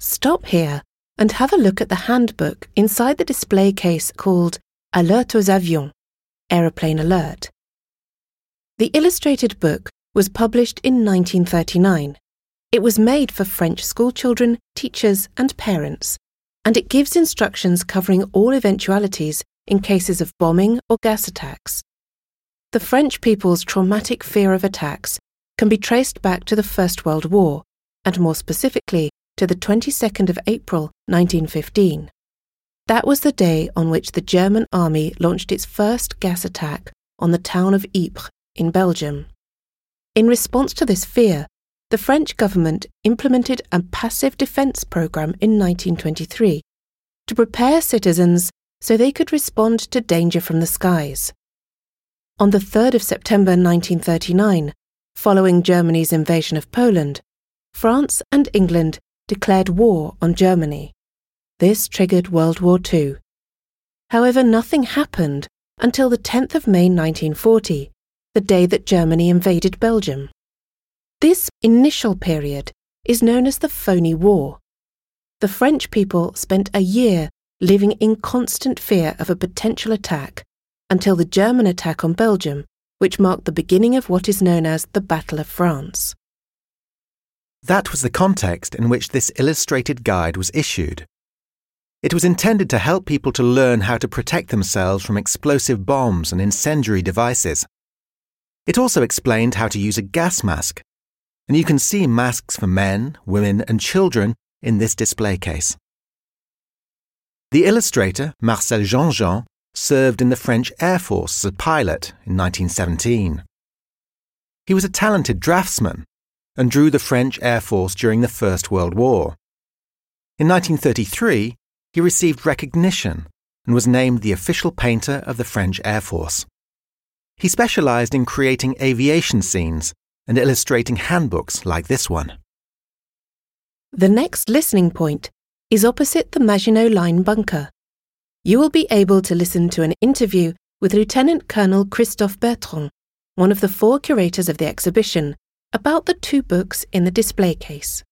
Stop here and have a look at the handbook inside the display case called Alerte aux avions, Aeroplane Alert. The illustrated book was published in 1939. It was made for French schoolchildren, teachers, and parents, and it gives instructions covering all eventualities in cases of bombing or gas attacks. The French people's traumatic fear of attacks can be traced back to the First World War, and more specifically to the 22nd of April 1915. That was the day on which the German army launched its first gas attack on the town of Ypres in Belgium. In response to this fear, the French government implemented a passive defence programme in 1923 to prepare citizens so they could respond to danger from the skies. On the 3rd of September 1939, following Germany's invasion of Poland, France and England declared war on Germany. This triggered World War II. However, nothing happened until the 10th of May 1940, the day that Germany invaded Belgium. This initial period is known as the Phony War. The French people spent a year living in constant fear of a potential attack until the German attack on Belgium, which marked the beginning of what is known as the Battle of France. That was the context in which this illustrated guide was issued. It was intended to help people to learn how to protect themselves from explosive bombs and incendiary devices. It also explained how to use a gas mask, and you can see masks for men, women, and children in this display case. The illustrator, Marcel Jeanjean, served in the French Air Force as a pilot in 1917. He was a talented draftsman and drew the French Air Force during the First World War. In 1933, he received recognition and was named the official painter of the French Air Force. He specialized in creating aviation scenes and illustrating handbooks like this one. The next listening point is opposite the Maginot Line bunker. You will be able to listen to an interview with Lieutenant Colonel Christophe Bertrand, one of the four curators of the exhibition, about the two books in the display case.